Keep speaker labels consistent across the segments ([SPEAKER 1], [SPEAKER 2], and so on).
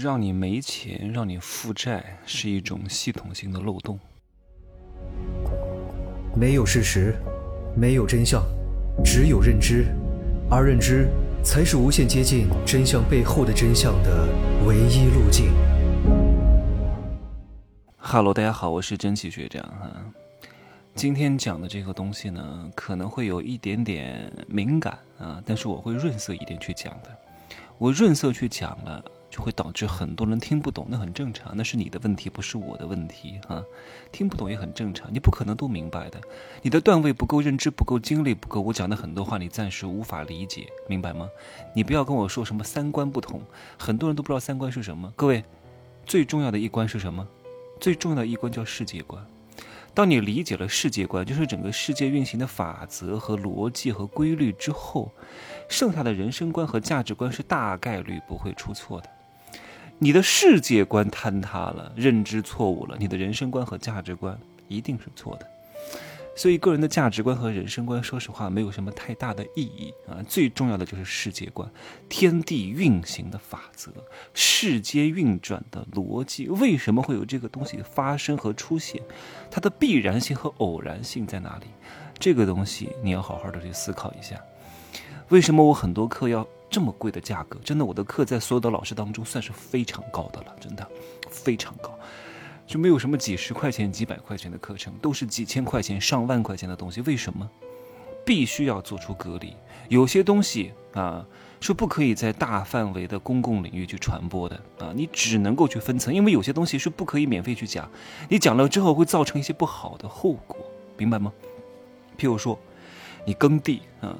[SPEAKER 1] 让你没钱，让你负债，是一种系统性的漏洞。
[SPEAKER 2] 没有事实，没有真相，只有认知，而认知才是无限接近真相背后的真相的唯一路径。
[SPEAKER 1] 哈喽，大家好，我是蒸汽学长哈。今天讲的这个东西呢，可能会有一点点敏感啊，但是我会润色一点去讲的。我润色去讲了。就会导致很多人听不懂，那很正常，那是你的问题，不是我的问题哈。听不懂也很正常，你不可能都明白的。你的段位不够，认知不够，精力不够，我讲的很多话你暂时无法理解，明白吗？你不要跟我说什么三观不同，很多人都不知道三观是什么。各位，最重要的一关是什么？最重要的一关叫世界观。当你理解了世界观，就是整个世界运行的法则和逻辑和规律之后，剩下的人生观和价值观是大概率不会出错的。你的世界观坍塌了，认知错误了，你的人生观和价值观一定是错的。所以，个人的价值观和人生观，说实话，没有什么太大的意义啊。最重要的就是世界观，天地运行的法则，世间运转的逻辑，为什么会有这个东西发生和出现？它的必然性和偶然性在哪里？这个东西你要好好的去思考一下。为什么我很多课要？这么贵的价格，真的，我的课在所有的老师当中算是非常高的了，真的非常高，就没有什么几十块钱、几百块钱的课程，都是几千块钱、上万块钱的东西。为什么？必须要做出隔离，有些东西啊是不可以在大范围的公共领域去传播的啊，你只能够去分层，因为有些东西是不可以免费去讲，你讲了之后会造成一些不好的后果，明白吗？譬如说，你耕地啊。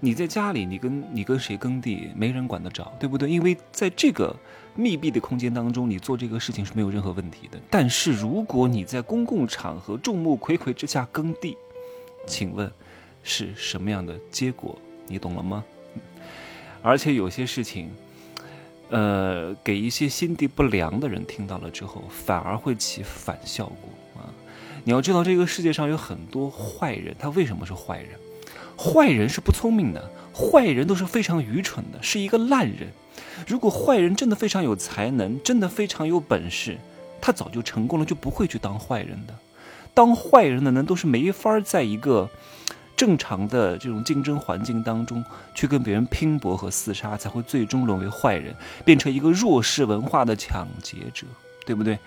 [SPEAKER 1] 你在家里，你跟你跟谁耕地，没人管得着，对不对？因为在这个密闭的空间当中，你做这个事情是没有任何问题的。但是如果你在公共场合众目睽睽之下耕地，请问是什么样的结果？你懂了吗？而且有些事情，呃，给一些心地不良的人听到了之后，反而会起反效果啊！你要知道，这个世界上有很多坏人，他为什么是坏人？坏人是不聪明的，坏人都是非常愚蠢的，是一个烂人。如果坏人真的非常有才能，真的非常有本事，他早就成功了，就不会去当坏人的。当坏人的人都是没法在一个正常的这种竞争环境当中去跟别人拼搏和厮杀，才会最终沦为坏人，变成一个弱势文化的抢劫者，对不对？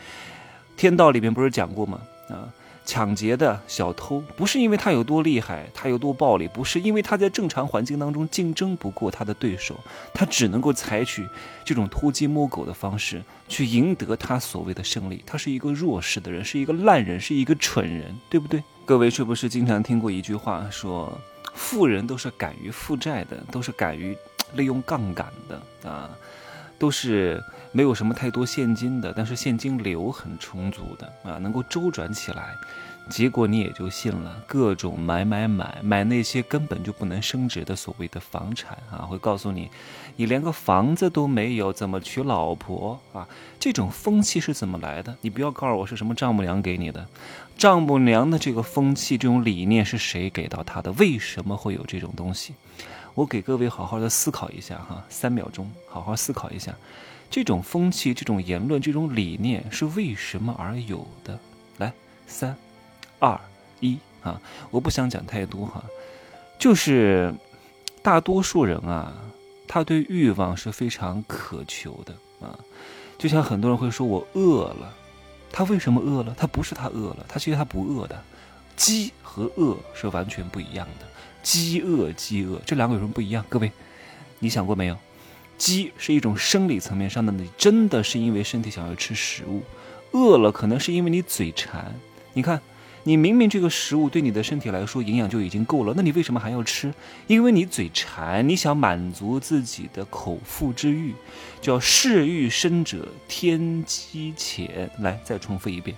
[SPEAKER 1] 天道里面不是讲过吗？啊。抢劫的小偷不是因为他有多厉害，他有多暴力，不是因为他在正常环境当中竞争不过他的对手，他只能够采取这种偷鸡摸狗的方式去赢得他所谓的胜利。他是一个弱势的人，是一个烂人，是一个蠢人，对不对？各位是不是经常听过一句话说，富人都是敢于负债的，都是敢于 利用杠杆的啊？都是没有什么太多现金的，但是现金流很充足的啊，能够周转起来。结果你也就信了，各种买买买，买那些根本就不能升值的所谓的房产啊，会告诉你，你连个房子都没有，怎么娶老婆啊？这种风气是怎么来的？你不要告诉我是什么丈母娘给你的，丈母娘的这个风气、这种理念是谁给到他的？为什么会有这种东西？我给各位好好的思考一下哈，三秒钟，好好思考一下，这种风气、这种言论、这种理念是为什么而有的？来，三、二、一啊！我不想讲太多哈，就是大多数人啊，他对欲望是非常渴求的啊。就像很多人会说我饿了，他为什么饿了？他不是他饿了，他其实他不饿的。饥和饿是完全不一样的。饥饿，饥饿，这两个有什么不一样？各位，你想过没有？饥是一种生理层面上的，你真的是因为身体想要吃食物；饿了，可能是因为你嘴馋。你看，你明明这个食物对你的身体来说营养就已经够了，那你为什么还要吃？因为你嘴馋，你想满足自己的口腹之欲，叫嗜欲生者天机浅。来，再重复一遍：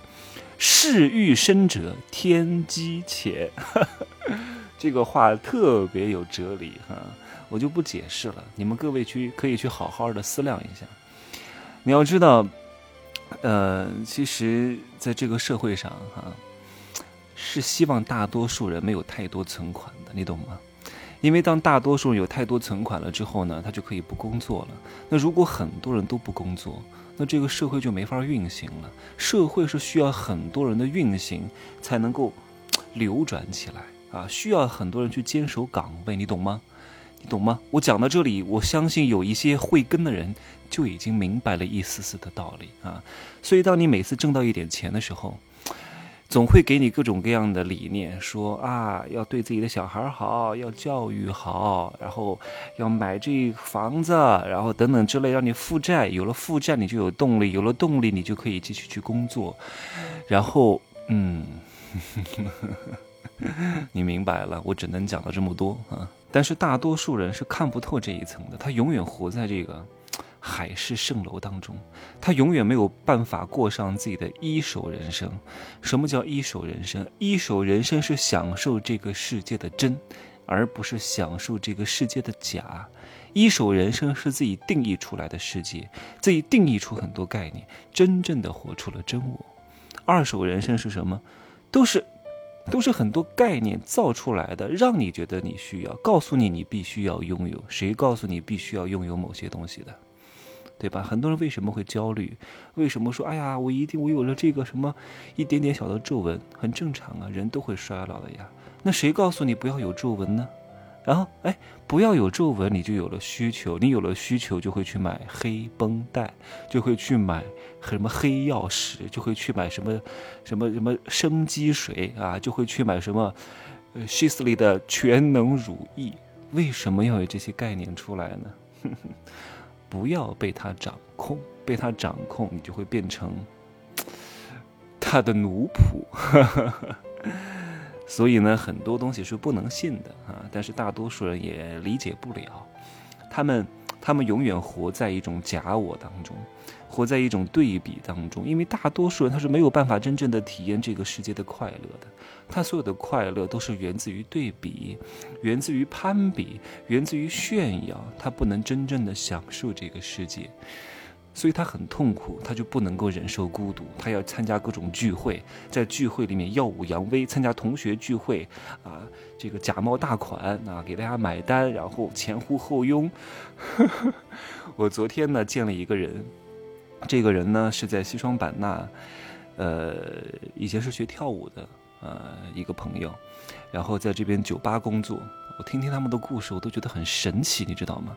[SPEAKER 1] 嗜欲生者天机浅。这个话特别有哲理哈，我就不解释了，你们各位去可以去好好的思量一下。你要知道，呃，其实在这个社会上哈，是希望大多数人没有太多存款的，你懂吗？因为当大多数人有太多存款了之后呢，他就可以不工作了。那如果很多人都不工作，那这个社会就没法运行了。社会是需要很多人的运行才能够流转起来啊，需要很多人去坚守岗位，你懂吗？你懂吗？我讲到这里，我相信有一些慧根的人就已经明白了一丝丝的道理啊。所以，当你每次挣到一点钱的时候，总会给你各种各样的理念，说啊，要对自己的小孩好，要教育好，然后要买这房子，然后等等之类，让你负债。有了负债，你就有动力；有了动力，你就可以继续去工作。然后，嗯，你明白了，我只能讲到这么多啊。但是大多数人是看不透这一层的，他永远活在这个。海市蜃楼当中，他永远没有办法过上自己的一手人生。什么叫一手人生？一手人生是享受这个世界的真，而不是享受这个世界的假。一手人生是自己定义出来的世界，自己定义出很多概念，真正的活出了真我。二手人生是什么？都是，都是很多概念造出来的，让你觉得你需要，告诉你你必须要拥有。谁告诉你必须要拥有某些东西的？对吧？很多人为什么会焦虑？为什么说哎呀，我一定我有了这个什么一点点小的皱纹，很正常啊，人都会衰老的呀。那谁告诉你不要有皱纹呢？然后哎，不要有皱纹，你就有了需求，你有了需求就会去买黑绷带，就会去买什么黑曜石，就会去买什么什么什么生肌水啊，就会去买什么呃希斯利的全能乳液。为什么要有这些概念出来呢？不要被他掌控，被他掌控，你就会变成他的奴仆。所以呢，很多东西是不能信的啊。但是大多数人也理解不了，他们他们永远活在一种假我当中，活在一种对比当中。因为大多数人他是没有办法真正的体验这个世界的快乐的。他所有的快乐都是源自于对比，源自于攀比，源自于炫耀。他不能真正的享受这个世界，所以他很痛苦，他就不能够忍受孤独。他要参加各种聚会，在聚会里面耀武扬威，参加同学聚会啊，这个假冒大款啊，给大家买单，然后前呼后拥。我昨天呢见了一个人，这个人呢是在西双版纳，呃，以前是学跳舞的。呃，一个朋友，然后在这边酒吧工作，我听听他们的故事，我都觉得很神奇，你知道吗？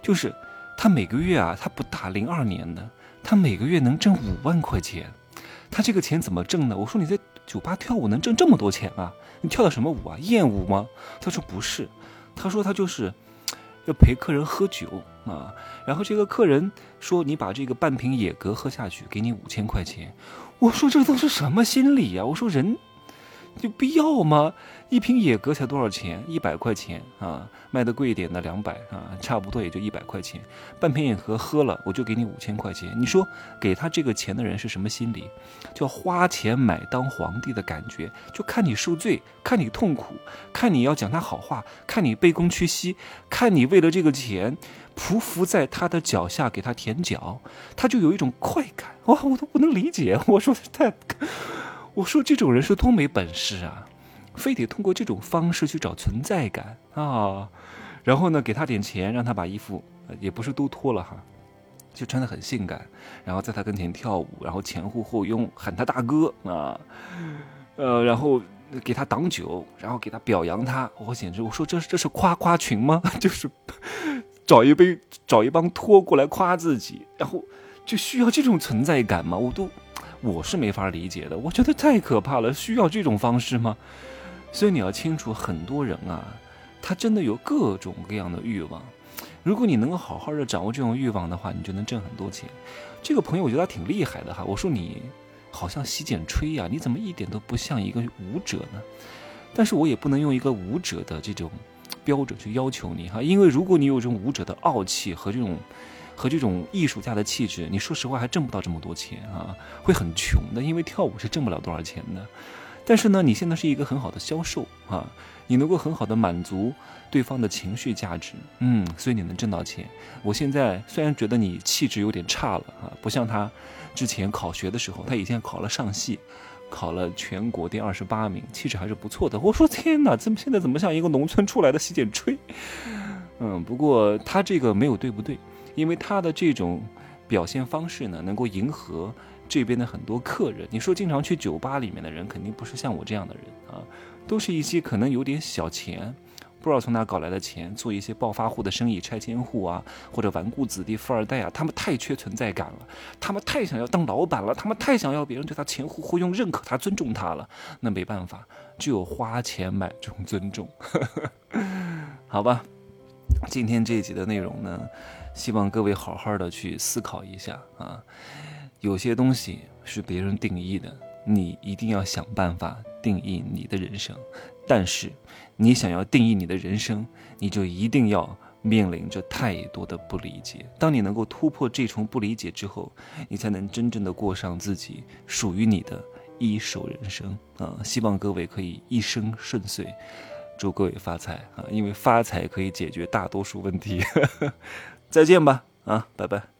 [SPEAKER 1] 就是他每个月啊，他不打，零二年的，他每个月能挣五万块钱，他这个钱怎么挣的？我说你在酒吧跳舞能挣这么多钱啊？你跳的什么舞啊？艳舞吗？他说不是，他说他就是要陪客人喝酒啊，然后这个客人说你把这个半瓶野格喝下去，给你五千块钱。我说这都是什么心理呀？我说人。有必要吗？一瓶野格才多少钱？一百块钱啊，卖的贵一点的两百啊，差不多也就一百块钱。半瓶野格喝了，我就给你五千块钱。你说给他这个钱的人是什么心理？叫花钱买当皇帝的感觉，就看你受罪，看你痛苦，看你要讲他好话，看你卑躬屈膝，看你为了这个钱匍匐在他的脚下给他舔脚，他就有一种快感。哇，我都不能理解。我说太。我说这种人是多没本事啊，非得通过这种方式去找存在感啊，然后呢给他点钱，让他把衣服也不是都脱了哈，就穿得很性感，然后在他跟前跳舞，然后前呼后拥喊他大哥啊，呃，然后给他挡酒，然后给他表扬他，我简直我说这这是夸夸群吗？就是找一杯找一帮托过来夸自己，然后就需要这种存在感吗？我都。我是没法理解的，我觉得太可怕了，需要这种方式吗？所以你要清楚，很多人啊，他真的有各种各样的欲望。如果你能够好好的掌握这种欲望的话，你就能挣很多钱。这个朋友我觉得他挺厉害的哈。我说你好像洗剪吹呀，你怎么一点都不像一个舞者呢？但是我也不能用一个舞者的这种标准去要求你哈，因为如果你有这种舞者的傲气和这种。和这种艺术家的气质，你说实话还挣不到这么多钱啊，会很穷的，因为跳舞是挣不了多少钱的。但是呢，你现在是一个很好的销售啊，你能够很好的满足对方的情绪价值，嗯，所以你能挣到钱。我现在虽然觉得你气质有点差了啊，不像他之前考学的时候，他以前考了上戏，考了全国第二十八名，气质还是不错的。我说天哪，怎么现在怎么像一个农村出来的洗剪吹？嗯，不过他这个没有对不对，因为他的这种表现方式呢，能够迎合这边的很多客人。你说经常去酒吧里面的人，肯定不是像我这样的人啊，都是一些可能有点小钱。不知道从哪搞来的钱，做一些暴发户的生意、拆迁户啊，或者纨绔子弟、富二代啊，他们太缺存在感了，他们太想要当老板了，他们太想要别人对他前呼后拥、认可他、尊重他了。那没办法，只有花钱买这种尊重。好吧，今天这一集的内容呢，希望各位好好的去思考一下啊。有些东西是别人定义的，你一定要想办法定义你的人生。但是，你想要定义你的人生，你就一定要面临着太多的不理解。当你能够突破这重不理解之后，你才能真正的过上自己属于你的一手人生啊！希望各位可以一生顺遂，祝各位发财啊！因为发财可以解决大多数问题。再见吧，啊，拜拜。